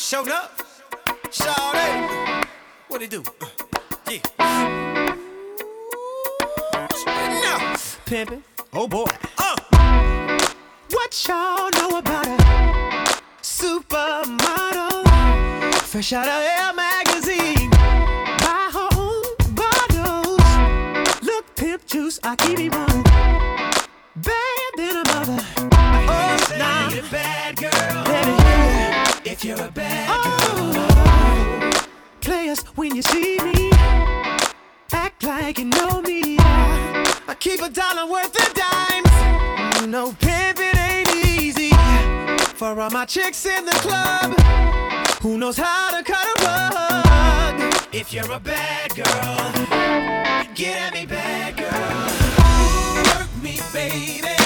Showed up. Shawty. What it do? Uh, yeah. Now. Pimpin'. Oh boy. Uh. What y'all know about a supermodel? Fresh out of Air magazine. Buy her own bottles. Look, pimp juice, I keep it one. Bad than a mother. Oh, a bad girl. Let me hear it. If you're a bad girl. Oh, players, when you see me, act like you know me. I keep a dollar worth of dimes. You know, pimping ain't easy. For all my chicks in the club, who knows how to cut a rug? If you're a bad girl, get at me, bad girl. Work me, baby.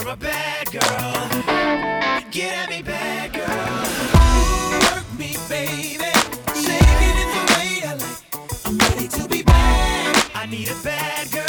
You're a bad girl, get at me, bad girl. Work me, baby. It the way I like. I'm ready to be bad. I need a bad girl.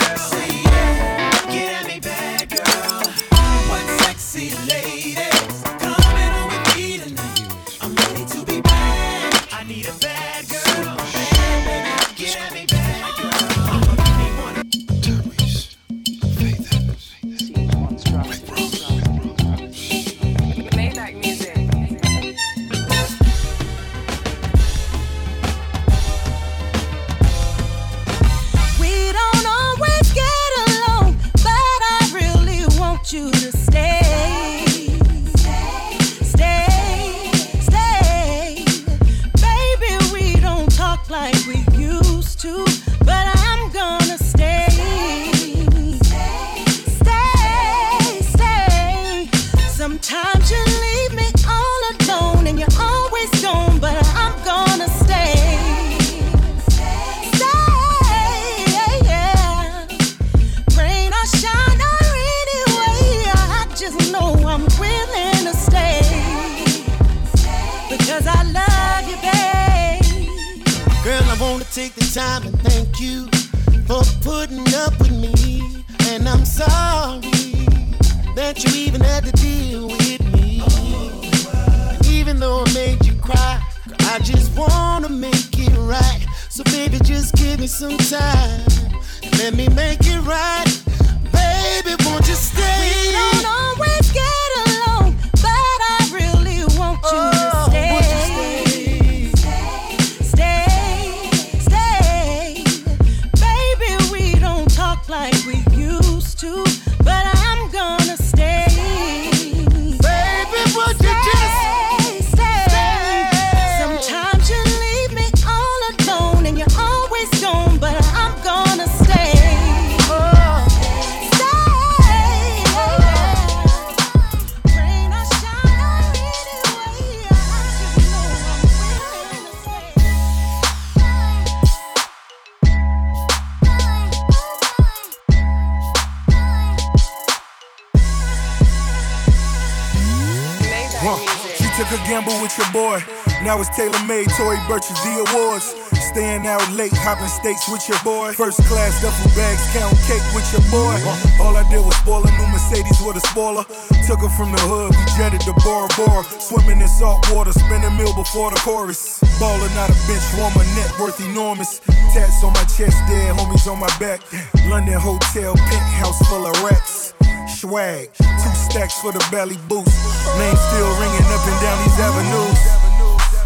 Now it's tailor made, Tory Burch's the awards. Staying out late, hopping steaks with your boy. First class duffel bags, count cake with your boy. All I did was spoil a new Mercedes with a spoiler. Took her from the hood, we jetted to Bora Bora. Swimming in salt water, spin meal before the chorus. Baller, not a bench warmer, net worth enormous. Tats on my chest, dead homies on my back. London hotel, penthouse full of rats. Swag, two stacks for the belly boost. Name still ringing up and down these avenues.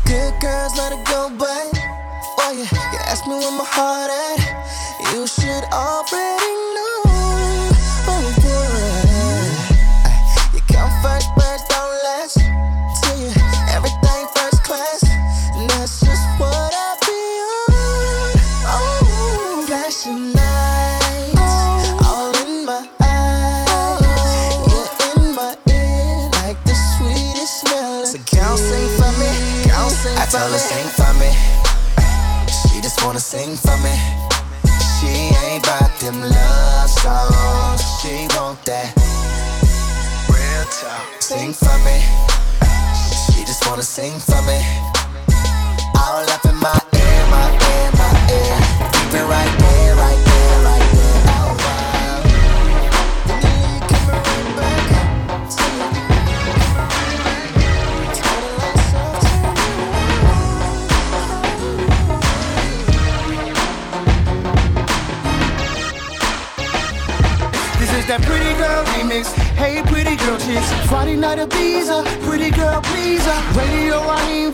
Good girls let it go, but oh yeah, you asked me where my heart at. You should already know. Sing for me. She ain't about them love songs. She want that real talk. Sing for me. She just wanna sing for me. Girl chicks. Friday night at Ibiza. Pretty girl pleaser. Radio Raheem.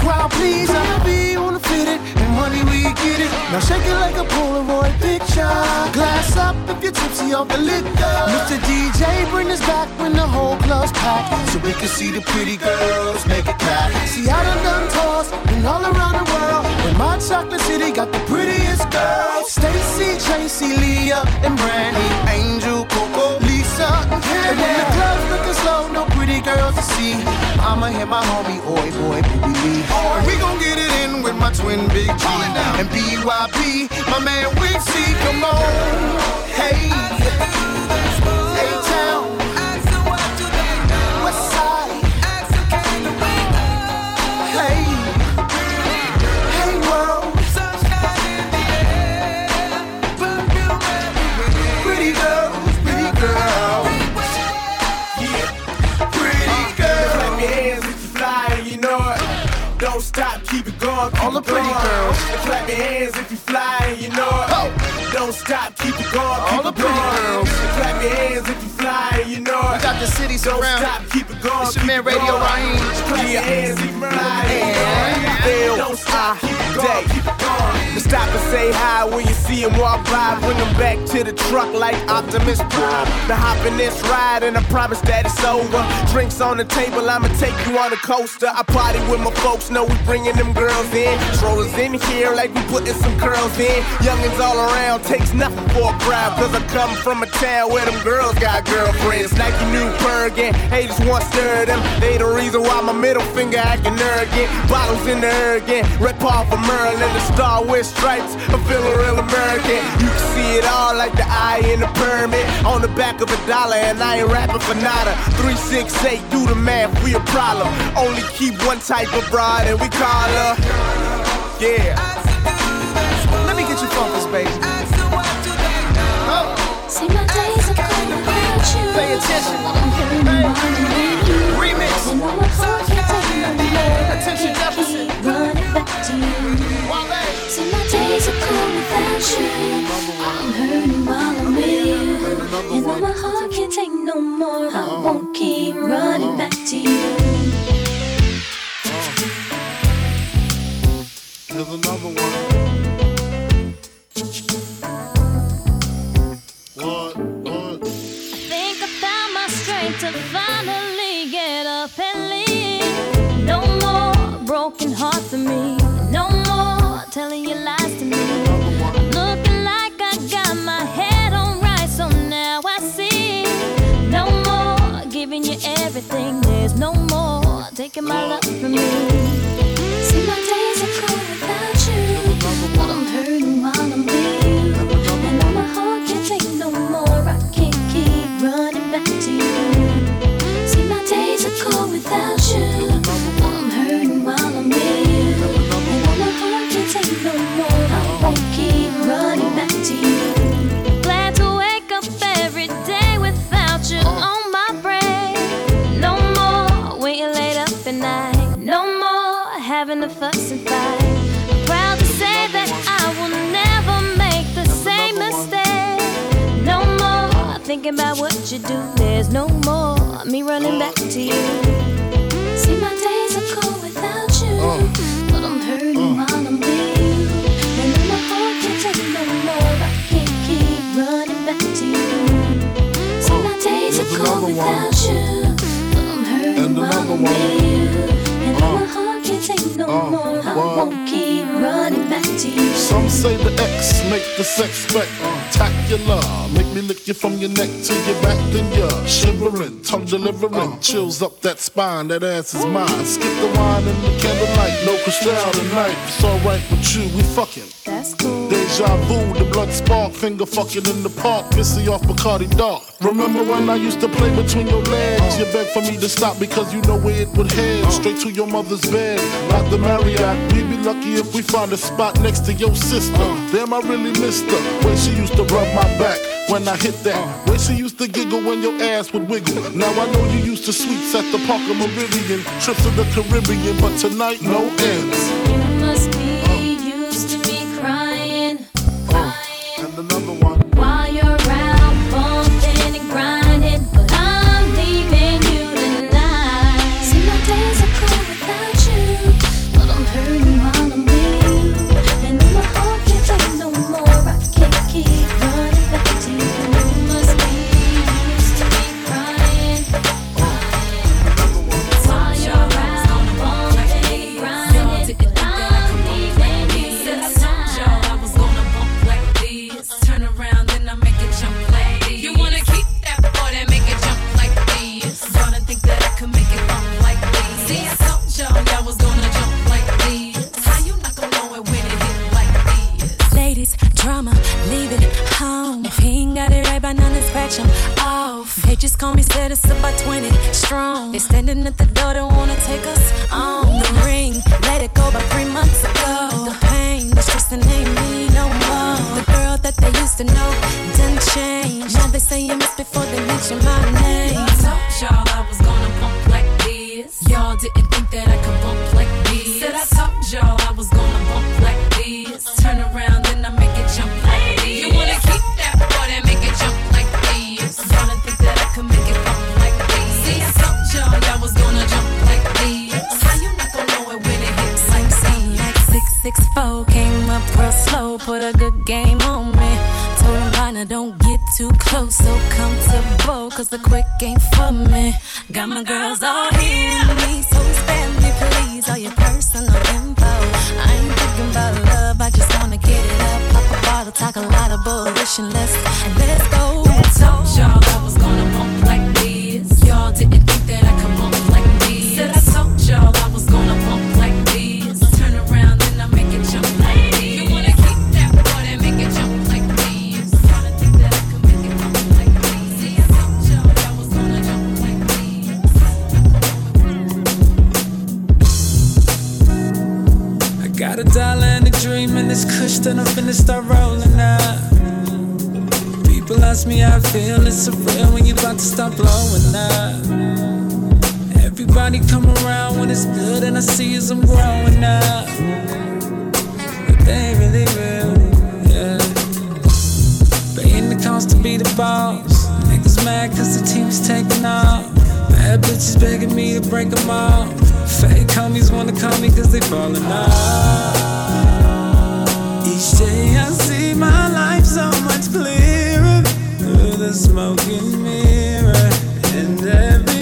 Crowd pleaser. Be on the fit it. And money we get it. Now shake it like a Polaroid picture. Glass up if you're tipsy off the liquor. Mr. DJ, bring us back when the whole club's packed. So we can see the pretty girls make it clap. See, I done done tours and all around the world. But my chocolate city got the prettiest girls. Stacy, Tracy, Leah, and Brandy. Angel, Coco, I'ma hit my homie, oi boy, baby Lee. And we gon' get it in with my twin Big G. And BYP, my man Weezy, C, come on. Hey. Pretty girls. Clap your hands if you fly and you know it. Oh. Don't stop, keep it going. All keep the pretty going. girls. Clap your hands if you fly and you know it. We got the city Don't surrounded. stop, keep it going. It's your man Radio. Raheem. Clap your hands if you fly and Yeah. feel. Stop, keep it going. Keep it going. To stop and say hi when you see him walk by. Bring him back to the truck like Optimus Prime. To hop in this ride and I promise that it's over. Drinks on the table, I'ma take you on a coaster. I party with my folks, know we bringing them girls in. Strollers in here like we putting some curls in. Youngins all around, takes nothing for a crowd. Cause I come from a town where them girls got girlfriends. Nike new Bergen, haters want stir them. They the reason why my middle finger acting arrogant. Bottles in the air again, red paw for Merlin, the star with stripes. I'm feeling real American. You can see it all like the eye in the pyramid. On the back of a dollar, and I ain't rapping for nada. 368, do the math, we a problem. Only keep one type of broad, and we call her. Yeah. Let me get you focused, baby. See my days are gone without you. Pay attention. I'm feeling Hey. Days are gone without you. I'm hurting while I'm with you. And now my heart can't take no more. I won't keep running back to you. You do. Some say the X make the sex spectacular. Make me lick you from your neck to your back, then you're shivering, tongue delivering, chills up that spine. That ass is mine. Skip the wine and the candlelight, no crystal tonight. It's alright with you, we fucking. Deja vu, the blood spark, finger fucking in the park, Missy off Bacardi Dark. Remember when I used to play between your legs? You begged for me to stop because you know where it would head. Straight to your mother's bed, like the Marriott. We'd be lucky if we find a spot next to your sister. Damn, I really missed her. When she used to rub my back when I hit that. When she used to giggle when your ass would wiggle. Now I know you used to sweets at the Parker Meridien, trips to the Caribbean, but tonight no ends. Got a dollar and a dream and it's kush and I'm finna start rolling up. People ask me how I feel, it's so real when you about to start blowing up. Everybody come around when it's good and I see as I'm growing up. But they ain't really real, yeah. Paying the cost to be the boss. Niggas mad cause the team's taking off. Bad bitches begging me to break them off. Fake homies wanna call me cause they falling off. Each day I see my life so much clearer through the smoking mirror. And every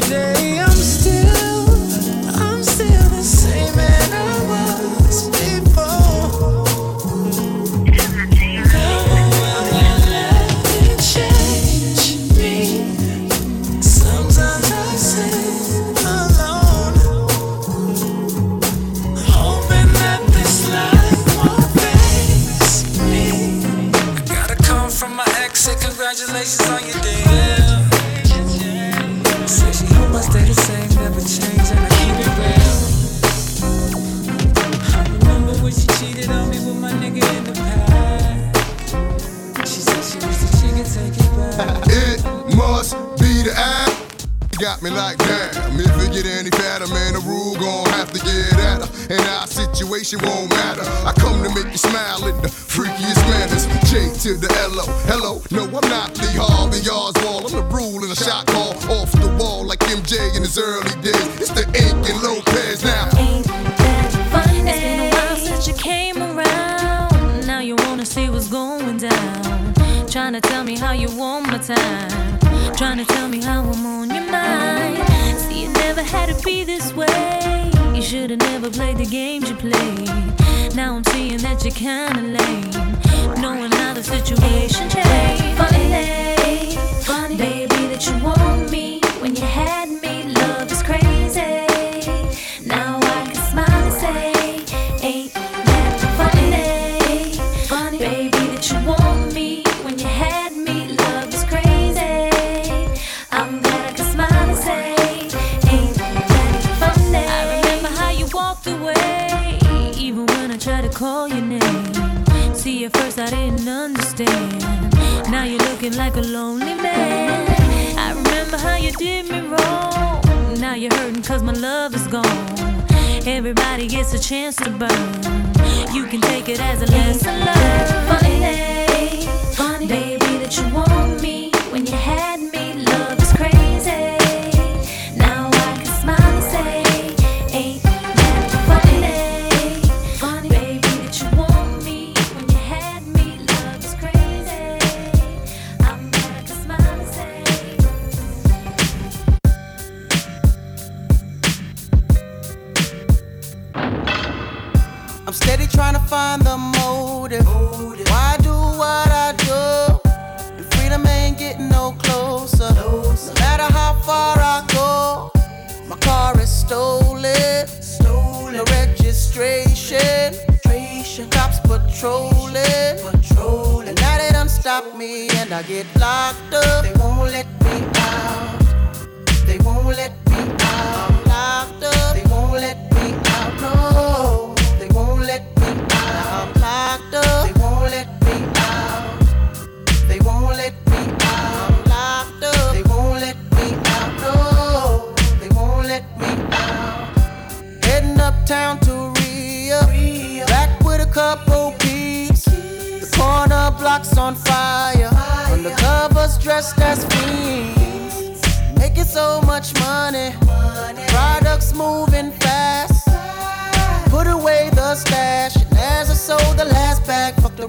how I'm on your mind. See, it never had to be this way. You should've never played the games you played. Now I'm seeing that you're kinda lame. Knowing how the situation changed. Funny, funny, baby, that you want me when you had. like a lonely man. I remember how you did me wrong. Now you're hurting cause my love is gone. Everybody gets a chance to burn. You can take it as a lesson. Funny day, funny baby, that you want.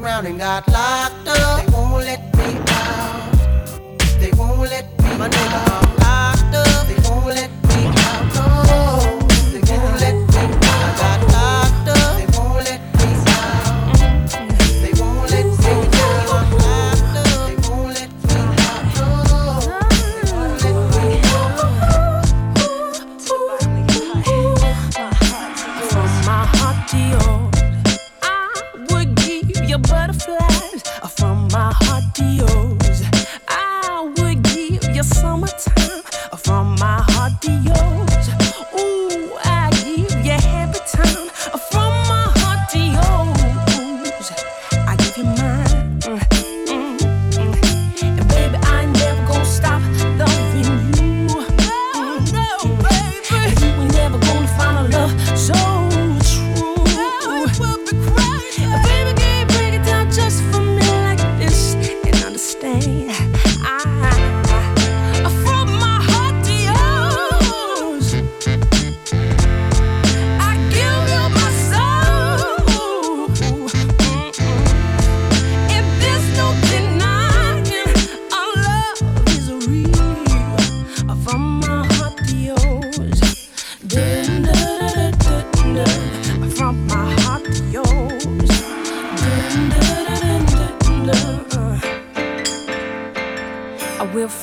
around and got locked up. They won't let me out. They won't let me My nigga, out. I'm locked up. They won't let me out. They won't let me out. I got locked up. They won't let me out. They won't let me out. They won't let me out. From my heart to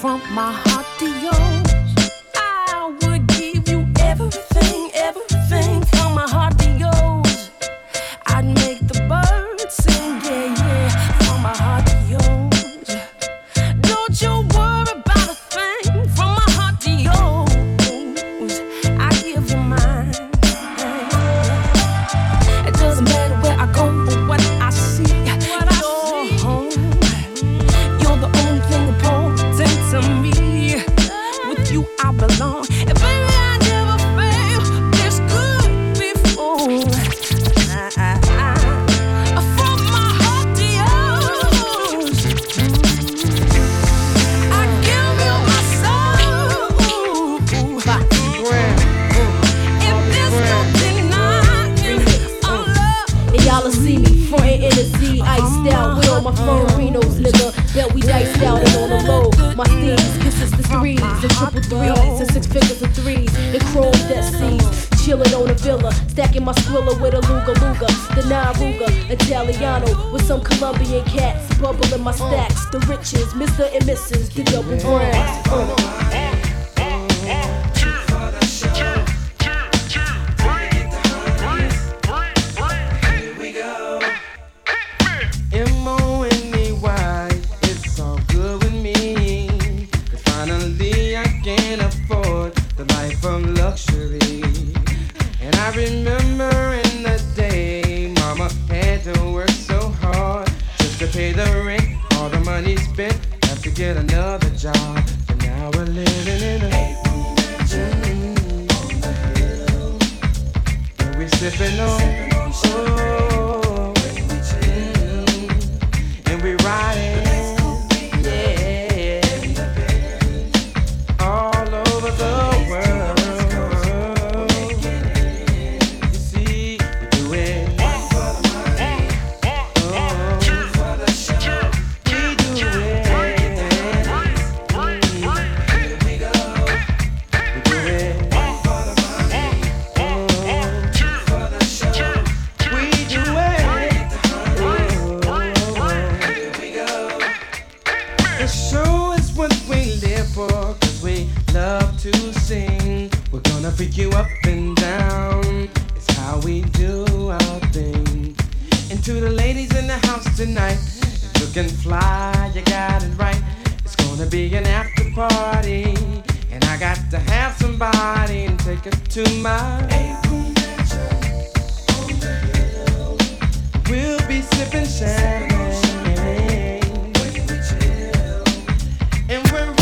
from my heart. we dice out and on the low. My steeds is of threes and triple threes and six figures of threes and chrome that sees chillin' on a villa, stacking my squilla with a Luga Luga, the nine Italiano, with some Colombian cats, bubbling my stacks, the riches, Mr. and Mrs., the double brands. Uh. To rent. All the money spent, have to get another job. And now we're living in a And we're sipping on, oh, to the ladies in the house tonight, looking fly, you got it right. It's gonna be an after party. And I got to have somebody and take her to my We'll be sipping champagne. And we're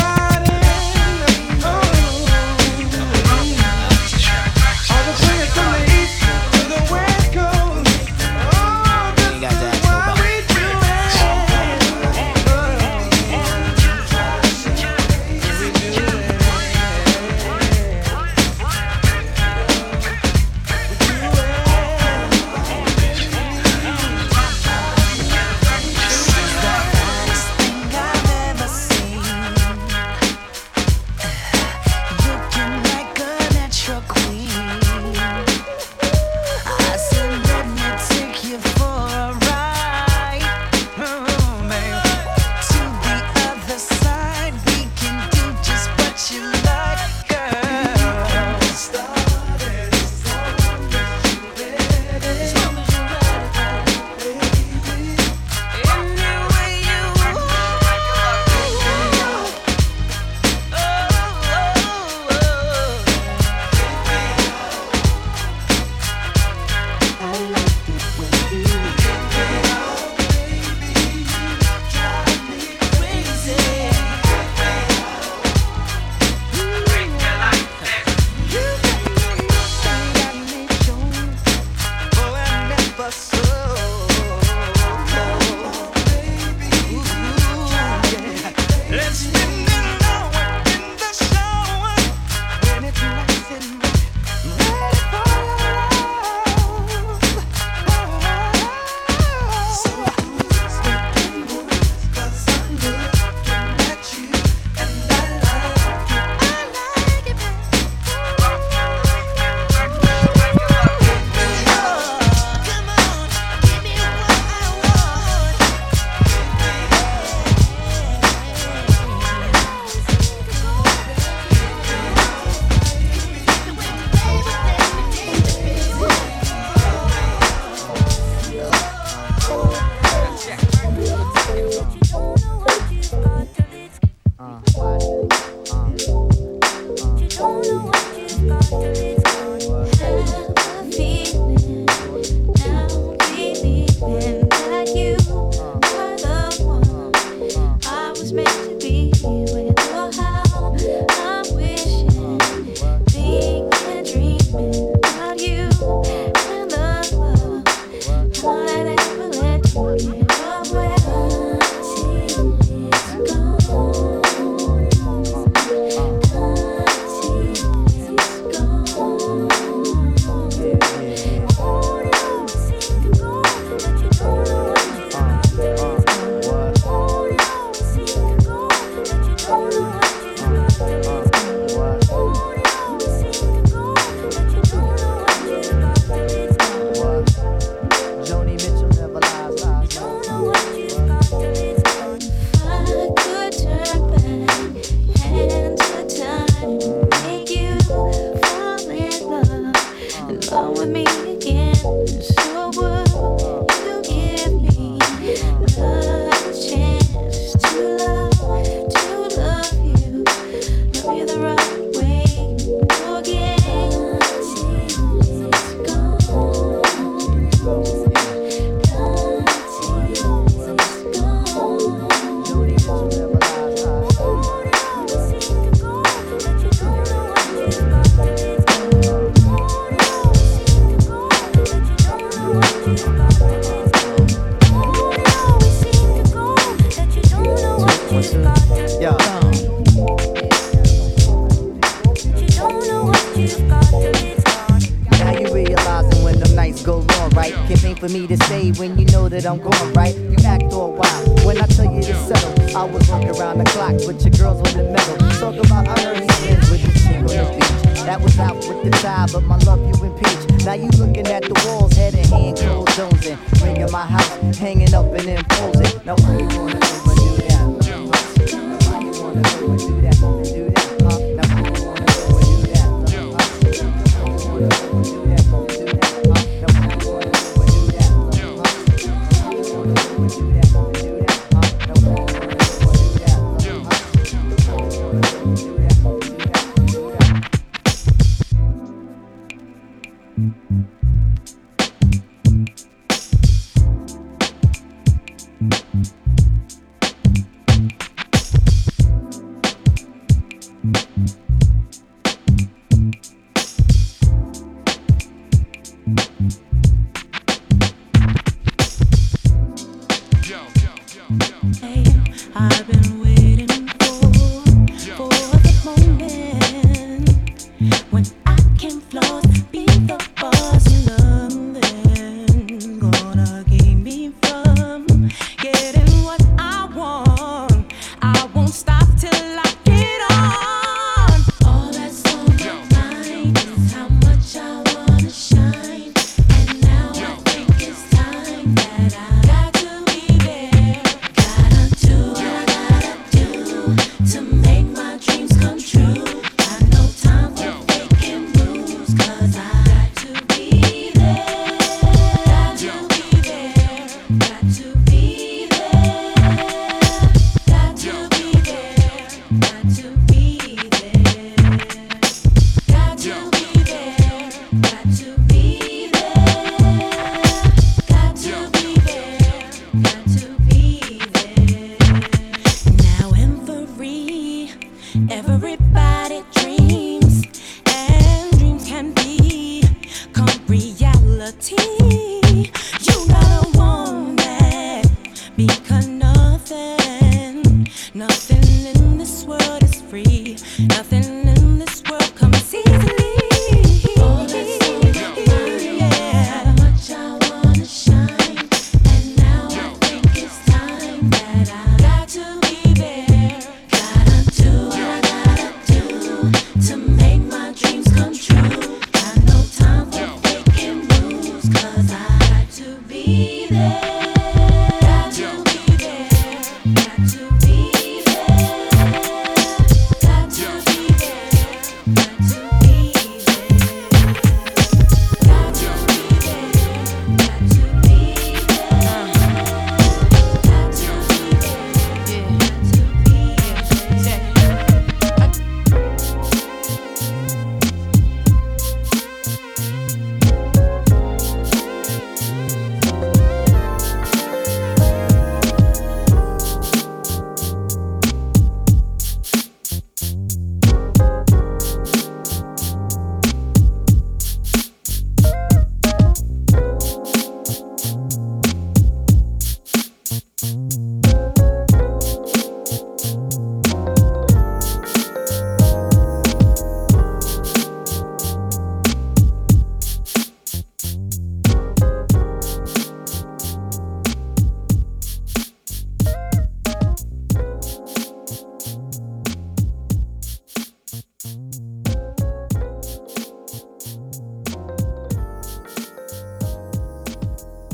My house, hanging up and imposing. every